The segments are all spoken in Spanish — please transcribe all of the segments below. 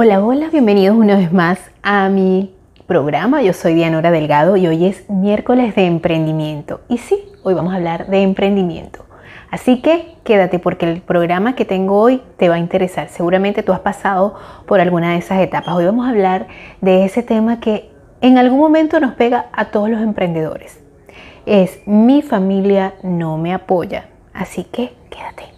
Hola, hola, bienvenidos una vez más a mi programa. Yo soy Dianora Delgado y hoy es miércoles de emprendimiento. Y sí, hoy vamos a hablar de emprendimiento. Así que quédate porque el programa que tengo hoy te va a interesar. Seguramente tú has pasado por alguna de esas etapas. Hoy vamos a hablar de ese tema que en algún momento nos pega a todos los emprendedores. Es mi familia no me apoya. Así que quédate.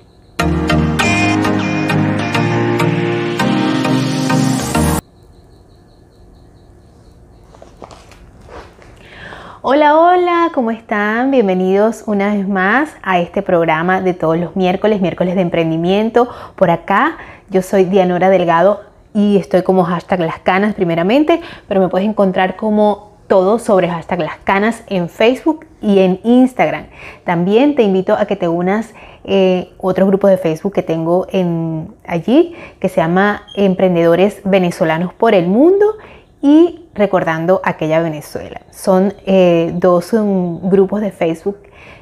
Hola, hola, ¿cómo están? Bienvenidos una vez más a este programa de todos los miércoles, miércoles de emprendimiento. Por acá, yo soy Dianora Delgado y estoy como hashtag las canas primeramente, pero me puedes encontrar como todo sobre hashtag las canas en Facebook y en Instagram. También te invito a que te unas eh, otro grupo de Facebook que tengo en, allí que se llama Emprendedores Venezolanos por el Mundo y recordando aquella Venezuela. Son eh, dos grupos de Facebook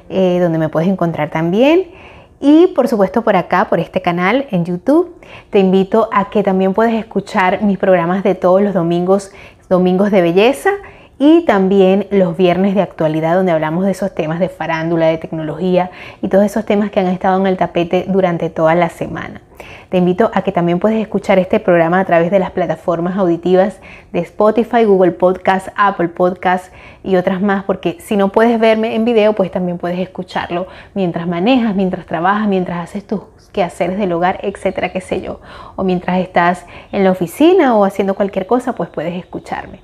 eh, donde me puedes encontrar también. Y por supuesto por acá, por este canal en YouTube, te invito a que también puedes escuchar mis programas de todos los domingos, domingos de belleza y también los viernes de actualidad donde hablamos de esos temas de farándula, de tecnología y todos esos temas que han estado en el tapete durante toda la semana. Te invito a que también puedes escuchar este programa a través de las plataformas auditivas de Spotify, Google Podcast, Apple Podcast y otras más, porque si no puedes verme en video, pues también puedes escucharlo mientras manejas, mientras trabajas, mientras haces tus quehaceres del hogar, etcétera, qué sé yo. O mientras estás en la oficina o haciendo cualquier cosa, pues puedes escucharme.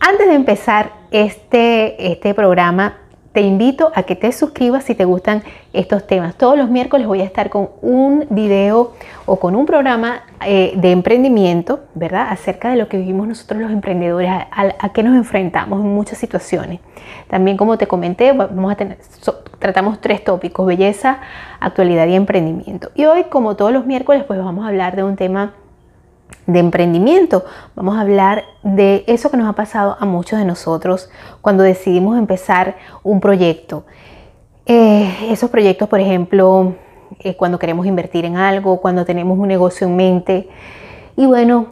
Antes de empezar este, este programa, te invito a que te suscribas si te gustan estos temas. Todos los miércoles voy a estar con un video o con un programa eh, de emprendimiento, ¿verdad? Acerca de lo que vivimos nosotros los emprendedores, a, qué nos enfrentamos en muchas situaciones. También, como te comenté, vamos a tener, tratamos tres tópicos, belleza, actualidad y emprendimiento. Y hoy, como todos los miércoles, pues vamos a hablar de un tema de emprendimiento. Vamos a hablar de eso que nos ha pasado a muchos de nosotros cuando decidimos empezar un proyecto. Eh, esos proyectos, por ejemplo, eh, cuando queremos invertir en algo, cuando tenemos un negocio en mente. Y bueno,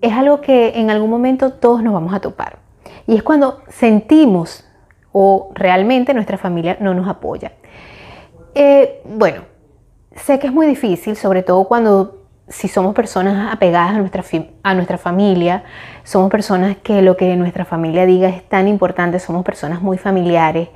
es algo que en algún momento todos nos vamos a topar. Y es cuando sentimos o realmente nuestra familia no nos apoya. Eh, bueno, sé que es muy difícil, sobre todo cuando si somos personas apegadas a nuestra, a nuestra familia, somos personas que lo que nuestra familia diga es tan importante, somos personas muy familiares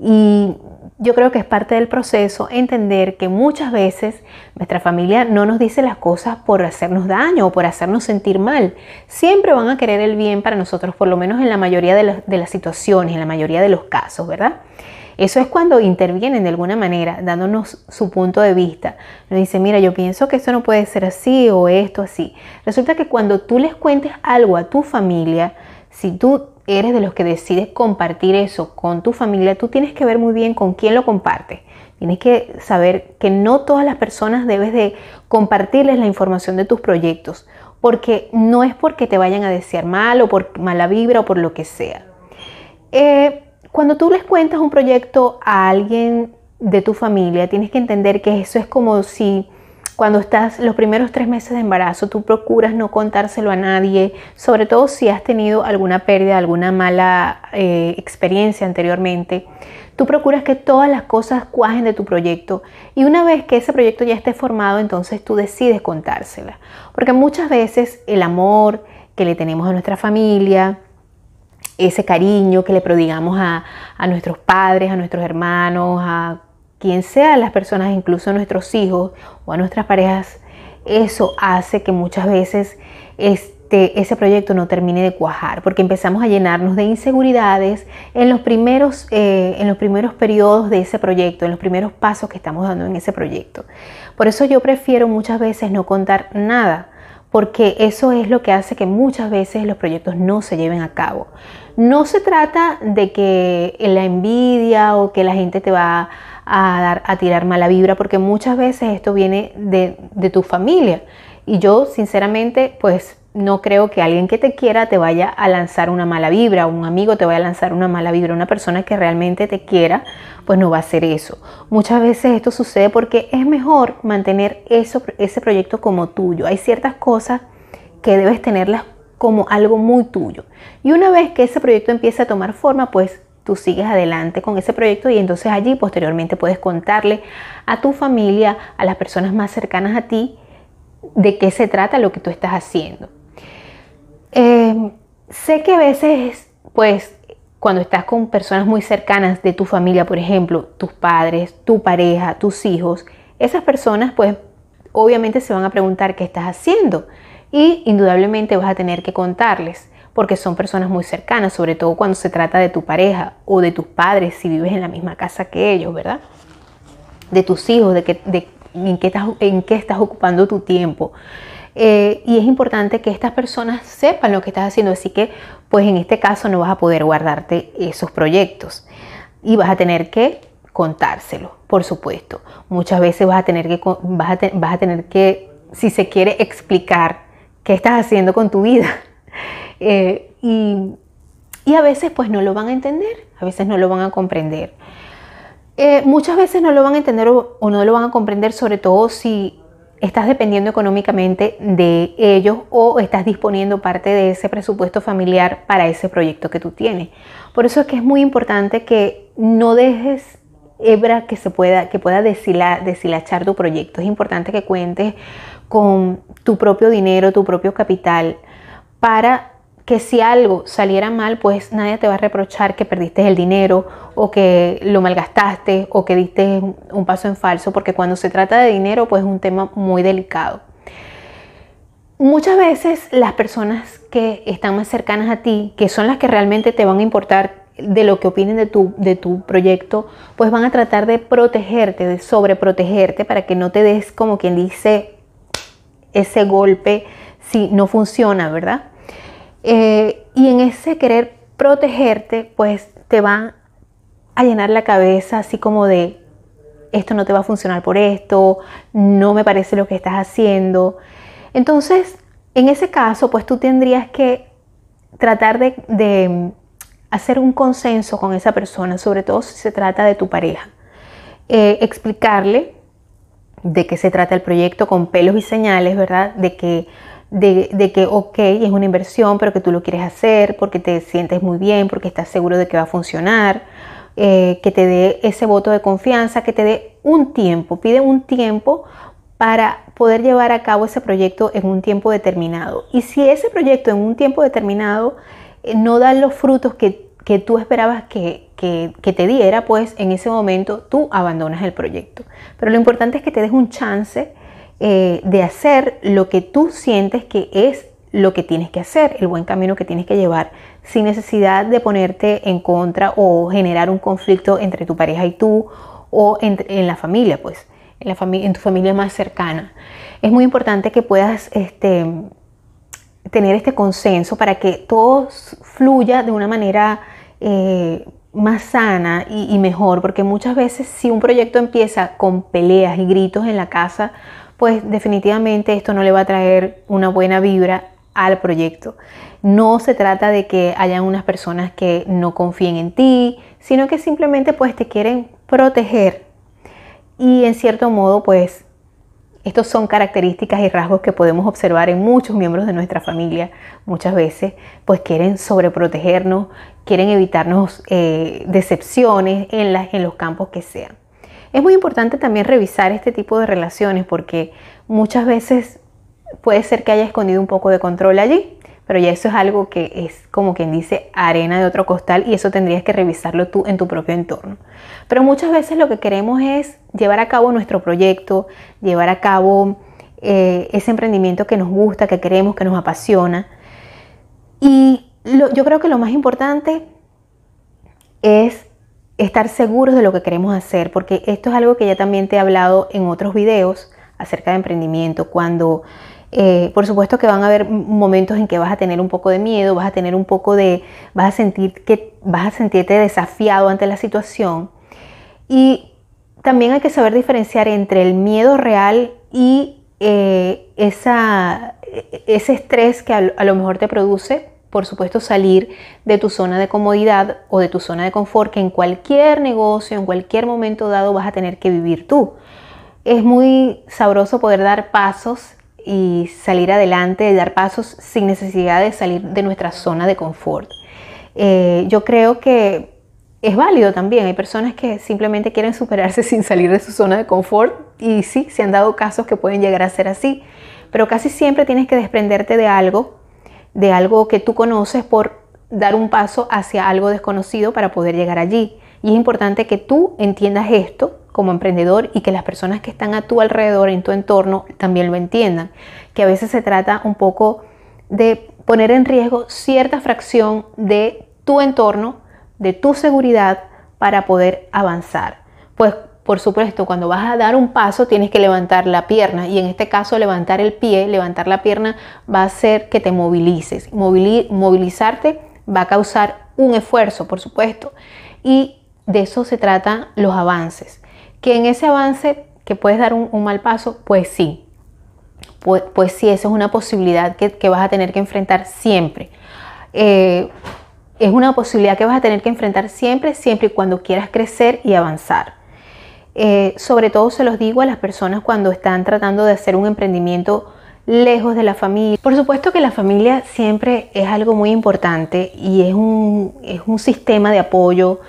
y yo creo que es parte del proceso entender que muchas veces nuestra familia no nos dice las cosas por hacernos daño o por hacernos sentir mal. Siempre van a querer el bien para nosotros, por lo menos en la mayoría de, de las situaciones, en la mayoría de los casos, ¿verdad? Eso es cuando intervienen de alguna manera, dándonos su punto de vista. Nos dice, mira, yo pienso que esto no puede ser así o esto así. Resulta que cuando tú les cuentes algo a tu familia, si tú eres de los que decides compartir eso con tu familia, tú tienes que ver muy bien con quién lo comparte. Tienes que saber que no todas las personas debes de compartirles la información de tus proyectos, porque no es porque te vayan a desear mal o por mala vibra o por lo que sea. Eh, cuando tú les cuentas un proyecto a alguien de tu familia, tienes que entender que eso es como si cuando estás los primeros tres meses de embarazo, tú procuras no contárselo a nadie, sobre todo si has tenido alguna pérdida, alguna mala eh, experiencia anteriormente. Tú procuras que todas las cosas cuajen de tu proyecto y una vez que ese proyecto ya esté formado, entonces tú decides contársela. Porque muchas veces el amor que le tenemos a nuestra familia, ese cariño que le prodigamos a, nuestros padres, a nuestros hermanos, a quien sea las personas, incluso a nuestros hijos o a nuestras parejas, eso hace que muchas veces este, ese proyecto no termine de cuajar, porque empezamos a llenarnos de inseguridades en los, primeros, eh, en los primeros periodos de ese proyecto, en los primeros pasos que estamos dando en ese proyecto. Por eso yo prefiero muchas veces no contar nada, porque eso es lo que hace que muchas veces los proyectos no se lleven a cabo. No se trata de que la envidia o que la gente te va a, dar, a tirar mala vibra, porque muchas veces esto viene de, tu familia. Y yo, sinceramente, pues no creo que alguien que te quiera te vaya a lanzar una mala vibra, un amigo te vaya a lanzar una mala vibra, una persona que realmente te quiera, pues no va a hacer eso. Muchas veces esto sucede porque es mejor mantener eso, ese proyecto como tuyo. Hay ciertas cosas que debes tenerlas como algo muy tuyo. Y una vez que ese proyecto empiece a tomar forma, pues tú sigues adelante con ese proyecto y entonces allí posteriormente puedes contarle a tu familia, a las personas más cercanas a ti, de qué se trata lo que tú estás haciendo. Eh, sé que a veces, pues, cuando estás con personas muy cercanas de tu familia, por ejemplo, tus padres, tu pareja, tus hijos, esas personas, pues, obviamente se van a preguntar qué estás haciendo y indudablemente vas a tener que contarles porque son personas muy cercanas, sobre todo cuando se trata de tu pareja o de tus padres, si vives en la misma casa que ellos, ¿verdad? De tus hijos, de, que, en, qué estás, en qué estás ocupando tu tiempo. Eh, y es importante que estas personas sepan lo que estás haciendo, así que pues en este caso no vas a poder guardarte esos proyectos y vas a tener que contárselo, por supuesto. Muchas veces vas a tener que, vas a, vas a tener que, si se quiere, explicar qué estás haciendo con tu vida. Eh, y, a veces pues no lo van a entender, a veces no lo van a comprender. Eh, muchas veces no lo van a entender o, no lo van a comprender, sobre todo si estás dependiendo económicamente de ellos o estás disponiendo parte de ese presupuesto familiar para ese proyecto que tú tienes. Por eso es que es muy importante que no dejes hebra que se pueda, que pueda deshilachar tu proyecto. Es importante que cuentes con tu propio dinero, tu propio capital, para que si algo saliera mal, pues nadie te va a reprochar que perdiste el dinero o que lo malgastaste o que diste un paso en falso, porque cuando se trata de dinero, pues es un tema muy delicado. Muchas veces las personas que están más cercanas a ti, que son las que realmente te van a importar de lo que opinen de tu, de tu proyecto, pues van a tratar de protegerte, de sobreprotegerte para que no te des como quien dice ese golpe si no funciona, ¿verdad? Eh, y en ese querer protegerte, pues te va a llenar la cabeza así como de, esto no te va a funcionar por esto, no me parece lo que estás haciendo. Entonces, en ese caso, pues tú tendrías que tratar de, hacer un consenso con esa persona, sobre todo si se trata de tu pareja. Eh, explicarle de qué se trata el proyecto con pelos y señales, ¿verdad? De que de, que, ok, es una inversión, pero que tú lo quieres hacer porque te sientes muy bien, porque estás seguro de que va a funcionar, eh, que te dé ese voto de confianza, que te dé un tiempo, pide un tiempo para poder llevar a cabo ese proyecto en un tiempo determinado. Y si ese proyecto en un tiempo determinado eh, no da los frutos que, tú esperabas que, que, te diera, pues en ese momento tú abandonas el proyecto. Pero lo importante es que te des un chance eh, de hacer lo que tú sientes que es lo que tienes que hacer, el buen camino que tienes que llevar, sin necesidad de ponerte en contra o generar un conflicto entre tu pareja y tú o en la familia, pues, en, la en tu familia más cercana. Es muy importante que puedas este, tener este consenso para que todo fluya de una manera eh, más sana y, mejor, porque muchas veces si un proyecto empieza con peleas y gritos en la casa, pues definitivamente esto no le va a traer una buena vibra al proyecto. No se trata de que hayan unas personas que no confíen en ti, sino que simplemente pues te quieren proteger. Y en cierto modo pues estos son características y rasgos que podemos observar en muchos miembros de nuestra familia. Muchas veces pues quieren sobreprotegernos, quieren evitarnos eh, decepciones en, en los campos que sean. Es muy importante también revisar este tipo de relaciones porque muchas veces puede ser que haya escondido un poco de control allí, pero ya eso es algo que es como quien dice arena de otro costal y eso tendrías que revisarlo tú en tu propio entorno. Pero muchas veces lo que queremos es llevar a cabo nuestro proyecto, llevar a cabo eh, ese emprendimiento que nos gusta, que queremos, que nos apasiona. Y yo creo que lo más importante es estar seguros de lo que queremos hacer, porque esto es algo que ya también te he hablado en otros videos acerca de emprendimiento, cuando eh, por supuesto que van a haber momentos en que vas a tener un poco de miedo, vas a tener un poco de, vas a sentir que vas a sentirte desafiado ante la situación y también hay que saber diferenciar entre el miedo real y eh, esa, ese estrés que a lo mejor te produce por supuesto, salir de tu zona de comodidad o de tu zona de confort que en cualquier negocio, en cualquier momento dado vas a tener que vivir tú. Es muy sabroso poder dar pasos y salir adelante, dar pasos sin necesidad de salir de nuestra zona de confort. Eh, yo creo que es válido también. Hay personas que simplemente quieren superarse sin salir de su zona de confort y sí, se han dado casos que pueden llegar a ser así. Pero casi siempre tienes que desprenderte de algo, de algo que tú conoces por dar un paso hacia algo desconocido para poder llegar allí. Y es importante que tú entiendas esto como emprendedor y que las personas que están a tu alrededor, en tu entorno, también lo entiendan. Que a veces se trata un poco de poner en riesgo cierta fracción de tu entorno, de tu seguridad para poder avanzar. Pues por supuesto, cuando vas a dar un paso tienes que levantar la pierna y en este caso levantar el pie, levantar la pierna va a hacer que te movilices. movilizarte va a causar un esfuerzo, por supuesto. Y de eso se tratan los avances. Que en ese avance que puedes dar un, mal paso, pues sí. Pues, pues, sí, esa es una posibilidad que, vas a tener que enfrentar siempre. Eh, es una posibilidad que vas a tener que enfrentar siempre, siempre y cuando quieras crecer y avanzar. Eh, sobre todo se los digo a las personas cuando están tratando de hacer un emprendimiento lejos de la familia. Por supuesto que la familia siempre es algo muy importante y es un, es un sistema de apoyo.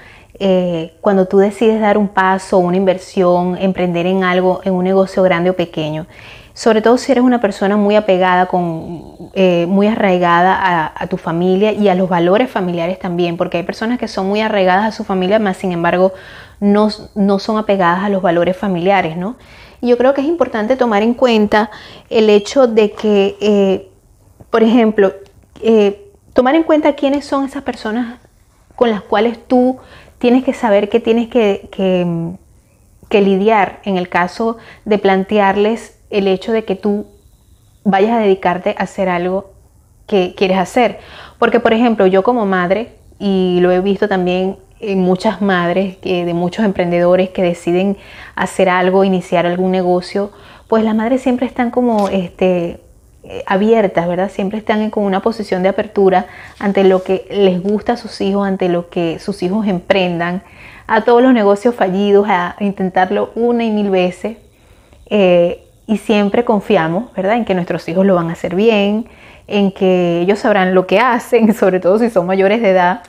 Eh, cuando tú decides dar un paso, una inversión, emprender en algo, en un negocio grande o pequeño sobre todo si eres una persona muy apegada, eh, muy arraigada a, tu familia y a los valores familiares también, porque hay personas que son muy arraigadas a su familia, más sin embargo no, son apegadas a los valores familiares, ¿no? Y yo creo que es importante tomar en cuenta el hecho de que, eh, por ejemplo, tomar en cuenta quiénes son esas personas con las cuales tú tienes que saber que tienes que, que lidiar en el caso de plantearles el hecho de que tú vayas a dedicarte a hacer algo que quieres hacer. Porque, por ejemplo, yo como madre, y lo he visto también en muchas madres de muchos emprendedores que deciden hacer algo, iniciar algún negocio, pues las madres siempre están como este, abiertas, ¿verdad? Siempre están con una posición de apertura ante lo que les gusta a sus hijos, ante lo que sus hijos emprendan, a todos los negocios fallidos, a intentarlo una y mil veces. Eh, y siempre confiamos, ¿verdad?, en que nuestros hijos lo van a hacer bien, en que ellos sabrán lo que hacen, sobre todo si son mayores de edad.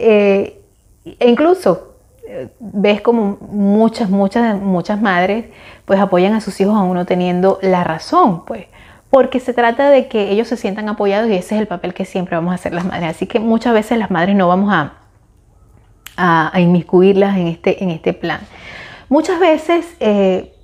Eh, e incluso eh, ves como muchas, muchas, muchas madres pues apoyan a sus hijos aún no teniendo la razón, pues, porque se trata de que ellos se sientan apoyados y ese es el papel que siempre vamos a hacer las madres. Así que muchas veces las madres no vamos a, a, inmiscuirlas en este, en este plan. Muchas veces eh,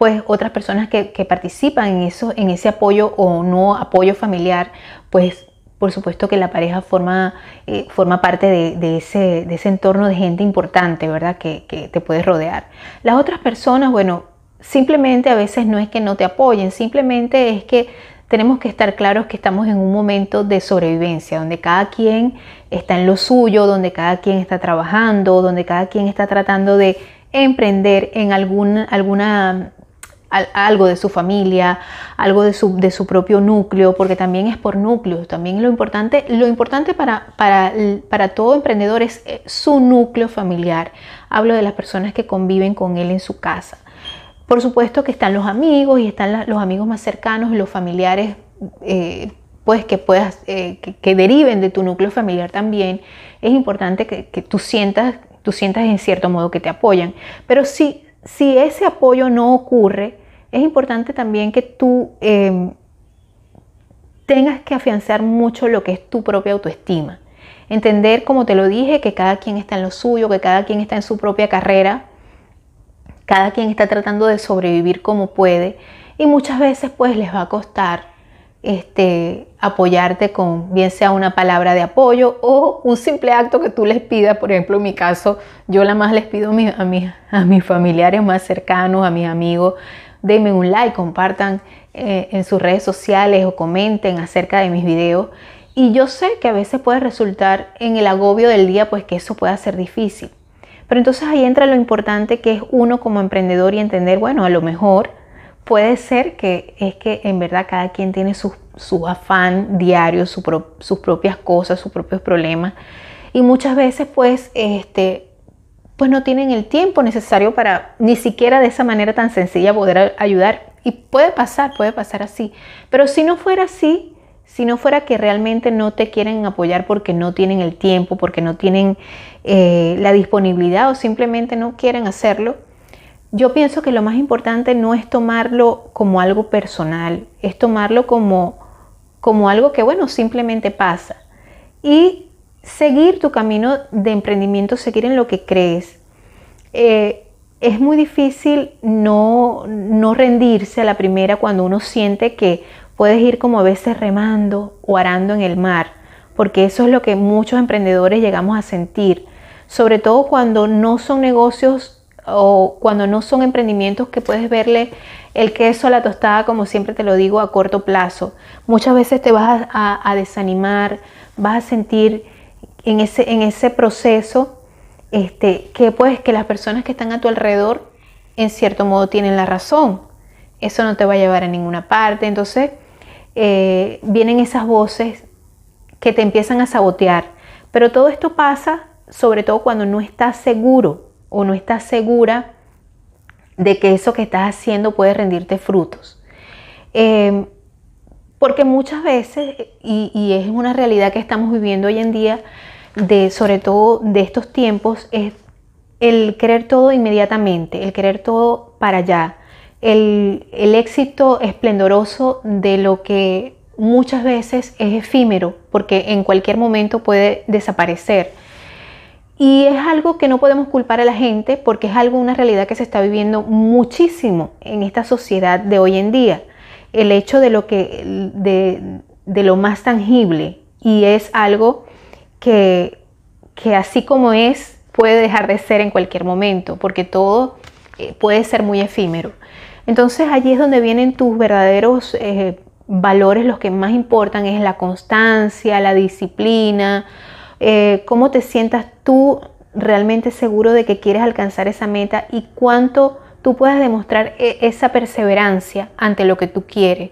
pues otras personas que, participan en, eso, en ese apoyo o no apoyo familiar, pues por supuesto que la pareja forma, eh, forma parte de, ese, de, ese, entorno de gente importante, ¿verdad? Que, que, te puedes rodear. Las otras personas, bueno, simplemente a veces no es que no te apoyen, simplemente es que tenemos que estar claros que estamos en un momento de sobrevivencia, donde cada quien está en lo suyo, donde cada quien está trabajando, donde cada quien está tratando de emprender en alguna, alguna algo de su familia, algo de su, de su, propio núcleo, porque también es por núcleos. También lo importante, lo importante para, para, para, todo emprendedor es eh, su núcleo familiar. Hablo de las personas que conviven con él en su casa. Por supuesto que están los amigos y están los amigos más cercanos los familiares, eh, pues que puedas, eh, que, deriven de tu núcleo familiar también. Es importante que, que tú sientas, tú sientas en cierto modo que te apoyan. Pero si, si ese apoyo no ocurre, es importante también que tú em, tengas que afianzar mucho lo que es tu propia autoestima. Entender, como te lo dije, que cada quien está en lo suyo, que cada quien está en su propia carrera, cada quien está tratando de sobrevivir como puede y muchas veces pues les va a costar este, apoyarte con bien sea una palabra de apoyo o un simple acto que tú les pidas. Por ejemplo, en mi caso, yo la más les pido a, a mis familiares más cercanos, a mis amigos, denme un like, compartan eh, en sus redes sociales o comenten acerca de mis videos. Y yo sé que a veces puede resultar en el agobio del día, pues que eso pueda ser difícil. Pero entonces ahí entra lo importante que es uno como emprendedor y entender, bueno, a lo mejor puede ser que es que en verdad cada quien tiene su, afán diario, sus propias cosas, sus propios problemas. Y muchas veces pues este, pues no tienen el tiempo necesario para ni siquiera de esa manera tan sencilla poder ayudar Y puede pasar, puede pasar así. Pero si no fuera así, si no fuera que realmente no te quieren apoyar porque no tienen el tiempo, porque no tienen eh, la disponibilidad o simplemente no quieren hacerlo, yo pienso que lo más importante no es tomarlo como algo personal, es tomarlo como, como algo que, bueno, simplemente pasa. Y seguir tu camino de emprendimiento, seguir en lo que crees. Eh, es muy difícil no, no rendirse a la primera cuando uno siente que puedes ir como a veces remando o arando en el mar, porque eso es lo que muchos emprendedores llegamos a sentir, sobre todo cuando no son negocios o cuando no son emprendimientos que puedes verle el queso a la tostada, como siempre te lo digo, a corto plazo. Muchas veces te vas a, desanimar, vas a sentir en ese, en ese proceso este, que pues que las personas que están a tu alrededor en cierto modo tienen la razón. Eso no te va a llevar a ninguna parte. Entonces eh, vienen esas voces que te empiezan a sabotear. Pero todo esto pasa sobre todo cuando no estás seguro o no estás segura de que eso que estás haciendo puede rendirte frutos. Em, porque muchas veces, y, es una realidad que estamos viviendo hoy en día, de, sobre todo de estos tiempos, es el querer todo inmediatamente, el querer todo para allá, el, éxito esplendoroso de lo que muchas veces es efímero, porque en cualquier momento puede desaparecer. Y es algo que no podemos culpar a la gente porque es algo, una realidad que se está viviendo muchísimo en esta sociedad de hoy en día. El hecho de lo que, de, lo más tangible y es algo que, así como es, puede dejar de ser en cualquier momento, porque todo eh, puede ser muy efímero. Entonces allí es donde vienen tus verdaderos eh, valores, los que más importan es la constancia, la disciplina, eh, cómo te sientas tú realmente seguro de que quieres alcanzar esa meta y cuánto tú puedas demostrar esa perseverancia ante lo que tú quieres.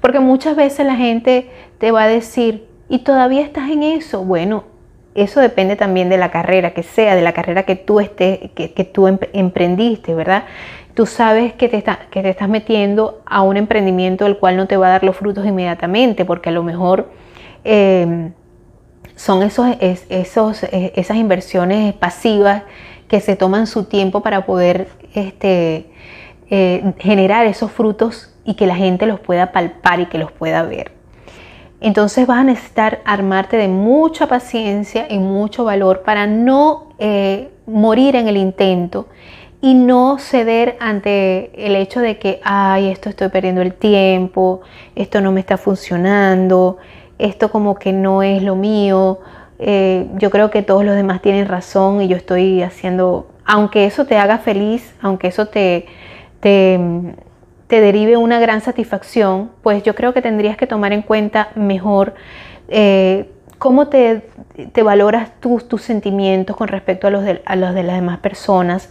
Porque muchas veces la gente te va a decir, y todavía estás en eso. Bueno, eso depende también de la carrera que sea, de la carrera que tú, estés, que, tú emprendiste, ¿verdad? Tú sabes que te, te estás metiendo a un emprendimiento el cual no te va a dar los frutos inmediatamente, porque a lo mejor em, son esos, esos, e, esas inversiones pasivas que se toman su tiempo para poder este, eh, generar esos frutos y que la gente los pueda palpar y que los pueda ver. Entonces vas a necesitar armarte de mucha paciencia y mucho valor para no eh, morir en el intento y no ceder ante el hecho de que, ay, esto estoy perdiendo el tiempo, esto no me está funcionando, esto como que no es lo mío, eh, yo creo que todos los demás tienen razón y yo estoy haciendo, aunque eso te haga feliz, aunque eso te, te te derive una gran satisfacción, pues yo creo que tendrías que tomar en cuenta mejor eh, cómo te, valoras tus, tus sentimientos con respecto a los, de, a los de las demás personas.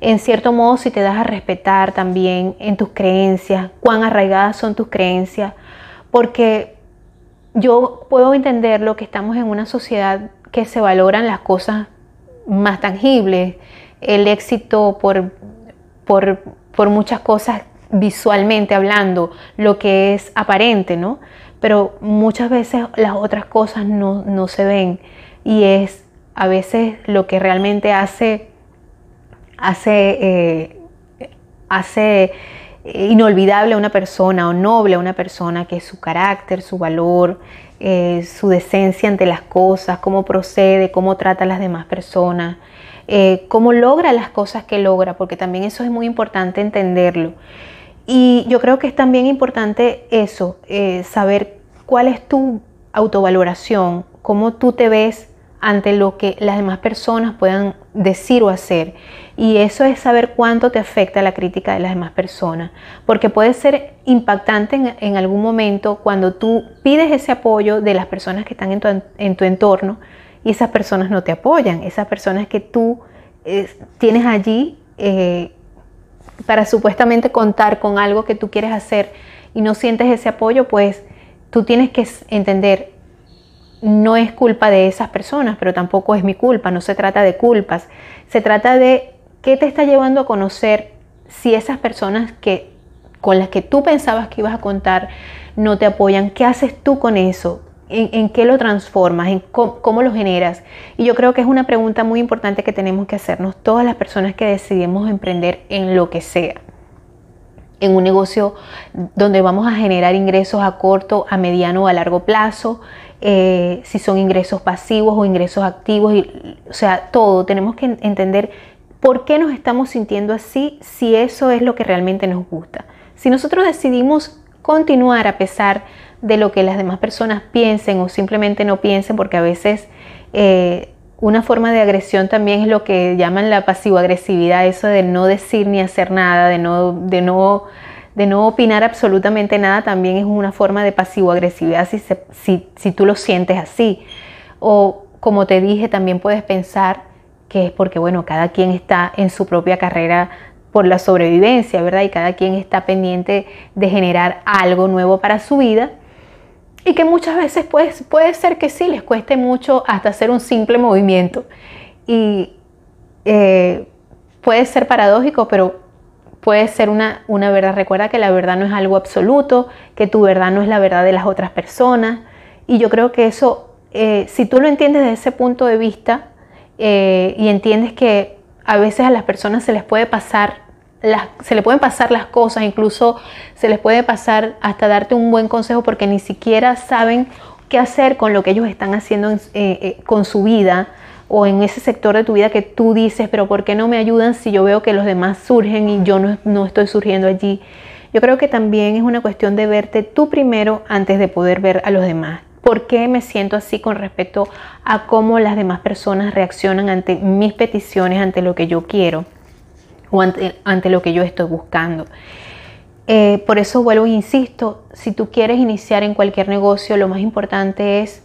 En cierto modo, si te das a respetar también en tus creencias, cuán arraigadas son tus creencias, porque yo puedo entender lo que estamos en una sociedad que se valoran las cosas más tangibles, el éxito por, por, por muchas cosas visualmente hablando lo que es aparente, ¿no? Pero muchas veces las otras cosas no, se ven y es a veces lo que realmente hace, hace, eh, hace inolvidable a una persona o noble a una persona, que es su carácter, su valor, eh, su decencia ante las cosas, cómo procede, cómo trata a las demás personas, eh, cómo logra las cosas que logra, porque también eso es muy importante entenderlo. Y yo creo que es también importante eso, eh, saber cuál es tu autovaloración, cómo tú te ves ante lo que las demás personas puedan decir o hacer. Y eso es saber cuánto te afecta la crítica de las demás personas. Porque puede ser impactante en, algún momento cuando tú pides ese apoyo de las personas que están en tu, entorno y esas personas no te apoyan. Esas personas que tú eh, tienes allí eh, para supuestamente contar con algo que tú quieres hacer y no sientes ese apoyo, pues tú tienes que entender, no es culpa de esas personas, pero tampoco es mi culpa, no se trata de culpas, se trata de qué te está llevando a conocer si esas personas que con las que tú pensabas que ibas a contar no te apoyan, ¿qué haces tú con eso? ¿En, qué lo transformas? ¿En cómo, lo generas? Y yo creo que es una pregunta muy importante que tenemos que hacernos todas las personas que decidimos emprender en lo que sea. En un negocio donde vamos a generar ingresos a corto, a mediano o a largo plazo, eh, si son ingresos pasivos o ingresos activos, o sea, todo. Tenemos que entender por qué nos estamos sintiendo así si eso es lo que realmente nos gusta. Si nosotros decidimos continuar a pesar de lo que las demás personas piensen o simplemente no piensen, porque a veces eh, una forma de agresión también es lo que llaman la pasivo-agresividad, eso de no decir ni hacer nada, de no, de no, de no opinar absolutamente nada, también es una forma de pasivo-agresividad si, si, si tú lo sientes así. O como te dije, también puedes pensar que es porque, bueno, cada quien está en su propia carrera por la sobrevivencia, ¿verdad? Y cada quien está pendiente de generar algo nuevo para su vida. Y que muchas veces puede, puede ser que sí, les cueste mucho hasta hacer un simple movimiento. Y eh, puede ser paradójico, pero puede ser una, una verdad. Recuerda que la verdad no es algo absoluto, que tu verdad no es la verdad de las otras personas. Y yo creo que eso, eh, si tú lo entiendes desde ese punto de vista eh, y entiendes que a veces a las personas se les puede pasar se le pueden pasar las cosas, incluso se les puede pasar hasta darte un buen consejo porque ni siquiera saben qué hacer con lo que ellos están haciendo eh, eh, con su vida o en ese sector de tu vida que tú dices, pero ¿por qué no me ayudan si yo veo que los demás surgen y yo no, no estoy surgiendo allí? Yo creo que también es una cuestión de verte tú primero antes de poder ver a los demás. ¿Por qué me siento así con respecto a cómo las demás personas reaccionan ante mis peticiones, ante lo que yo quiero? Ante, lo que yo estoy buscando. Eh, por eso vuelvo e insisto, si tú quieres iniciar en cualquier negocio, lo más importante es,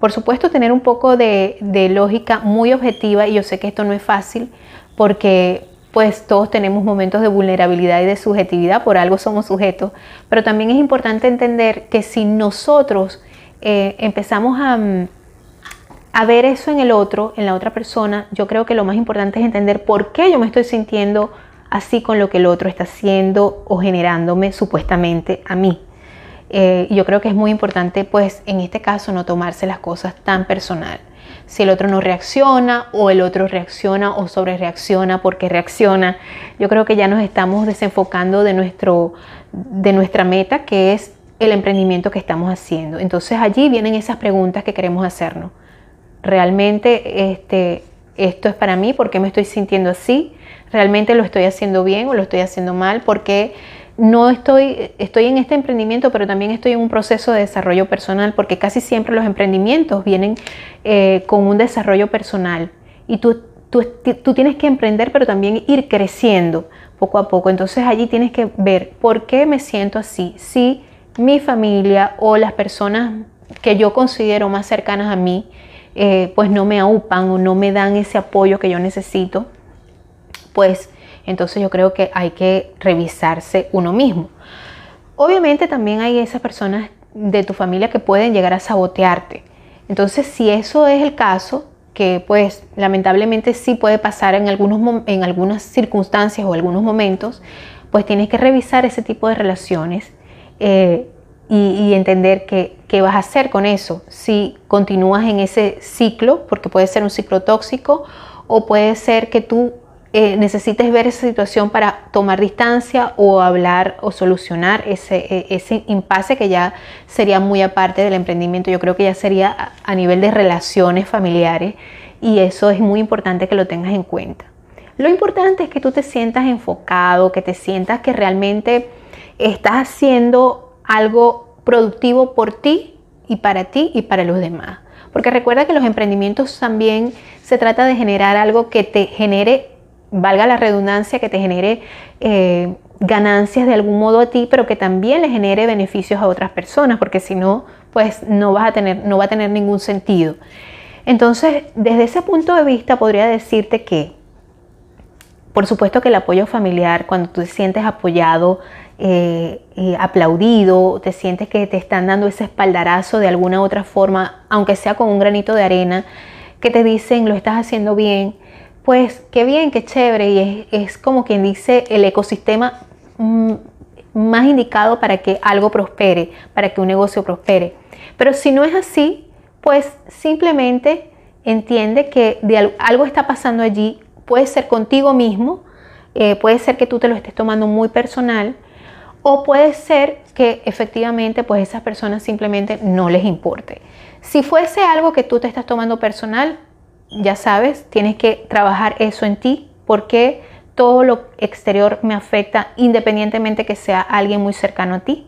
por supuesto, tener un poco de, lógica muy objetiva y yo sé que esto no es fácil porque pues todos tenemos momentos de vulnerabilidad y de subjetividad, por algo somos sujetos, pero también es importante entender que si nosotros eh, empezamos a, a ver eso en el otro, en la otra persona, yo creo que lo más importante es entender por qué yo me estoy sintiendo así con lo que el otro está haciendo o generándome supuestamente a mí. Eh, yo creo que es muy importante, pues, en este caso, no tomarse las cosas tan personal. Si el otro no reacciona o el otro reacciona o sobre reacciona porque reacciona, yo creo que ya nos estamos desenfocando de, nuestro, de nuestra meta, que es el emprendimiento que estamos haciendo. Entonces allí vienen esas preguntas que queremos hacernos realmente este, esto es para mí, ¿por qué me estoy sintiendo así? ¿Realmente lo estoy haciendo bien o lo estoy haciendo mal? Porque no estoy, estoy en este emprendimiento, pero también estoy en un proceso de desarrollo personal, porque casi siempre los emprendimientos vienen eh, con un desarrollo personal. Y tú, tú, tú tienes que emprender, pero también ir creciendo poco a poco. Entonces allí tienes que ver por qué me siento así. Si mi familia o las personas que yo considero más cercanas a mí eh, pues no me aupan o no me dan ese apoyo que yo necesito, pues entonces yo creo que hay que revisarse uno mismo. Obviamente también hay esas personas de tu familia que pueden llegar a sabotearte. Entonces si eso es el caso, que pues lamentablemente sí puede pasar en, algunos, en algunas circunstancias o algunos momentos, pues tienes que revisar ese tipo de relaciones. Eh, y, entender qué vas a hacer con eso. Si continúas en ese ciclo, porque puede ser un ciclo tóxico, o puede ser que tú eh, necesites ver esa situación para tomar distancia o hablar o solucionar ese, e, ese impasse que ya sería muy aparte del emprendimiento. Yo creo que ya sería a nivel de relaciones familiares y eso es muy importante que lo tengas en cuenta. Lo importante es que tú te sientas enfocado, que te sientas que realmente estás haciendo algo productivo por ti y para ti y para los demás. Porque recuerda que los emprendimientos también se trata de generar algo que te genere, valga la redundancia, que te genere eh, ganancias de algún modo a ti, pero que también le genere beneficios a otras personas, porque si no, pues no, vas a tener, no va a tener ningún sentido. Entonces, desde ese punto de vista, podría decirte que, por supuesto que el apoyo familiar, cuando tú te sientes apoyado, eh, eh, aplaudido, te sientes que te están dando ese espaldarazo de alguna otra forma, aunque sea con un granito de arena, que te dicen lo estás haciendo bien, pues qué bien, qué chévere, y es, como quien dice el ecosistema mm, más indicado para que algo prospere, para que un negocio prospere. Pero si no es así, pues simplemente entiende que algo está pasando allí, puede ser contigo mismo, eh, puede ser que tú te lo estés tomando muy personal, o puede ser que efectivamente pues esas personas simplemente no les importe. Si fuese algo que tú te estás tomando personal, ya sabes, tienes que trabajar eso en ti porque todo lo exterior me afecta independientemente que sea alguien muy cercano a ti.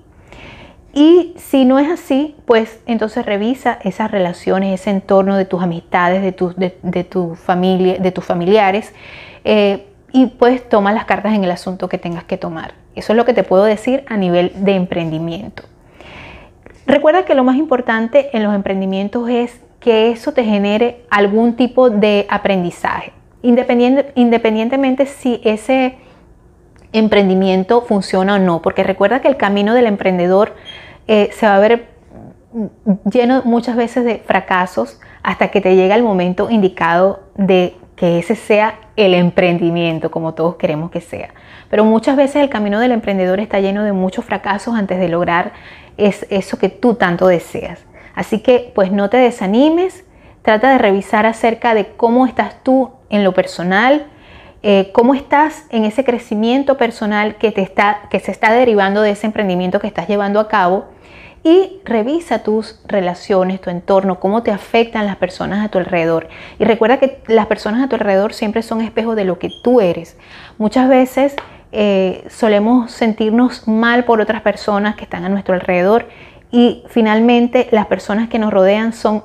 Y si no es así, pues entonces revisa esas relaciones, ese entorno de tus amistades, de, tus de, tu familia, de tus familiares, eh, y pues toma las cartas en el asunto que tengas que tomar. Eso es lo que te puedo decir a nivel de emprendimiento. Recuerda que lo más importante en los emprendimientos es que eso te genere algún tipo de aprendizaje, independientemente si ese emprendimiento funciona o no, porque recuerda que el camino del emprendedor eh, se va a ver lleno muchas veces de fracasos hasta que te llega el momento indicado de que ese sea el emprendimiento como todos queremos que sea. Pero muchas veces el camino del emprendedor está lleno de muchos fracasos antes de lograr eso que tú tanto deseas. Así que pues no te desanimes, trata de revisar acerca de cómo estás tú en lo personal, eh, cómo estás en ese crecimiento personal que, te está, que se está derivando de ese emprendimiento que estás llevando a cabo y revisa tus relaciones, tu entorno, cómo te afectan las personas a tu alrededor. Y recuerda que las personas a tu alrededor siempre son espejos de lo que tú eres. Muchas veces eh, solemos sentirnos mal por otras personas que están a nuestro alrededor y finalmente las personas que nos rodean son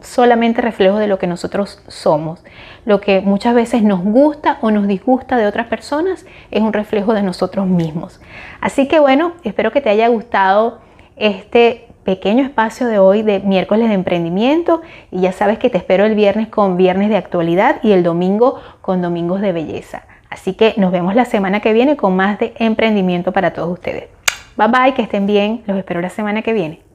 solamente reflejos de lo que nosotros somos. Lo que muchas veces nos gusta o nos disgusta de otras personas es un reflejo de nosotros mismos. Así que bueno, espero que te haya gustado este pequeño espacio de hoy de miércoles de emprendimiento y ya sabes que te espero el viernes con viernes de actualidad y el domingo con domingos de belleza. Así que nos vemos la semana que viene con más de emprendimiento para todos ustedes. Bye bye, que estén bien, los espero la semana que viene.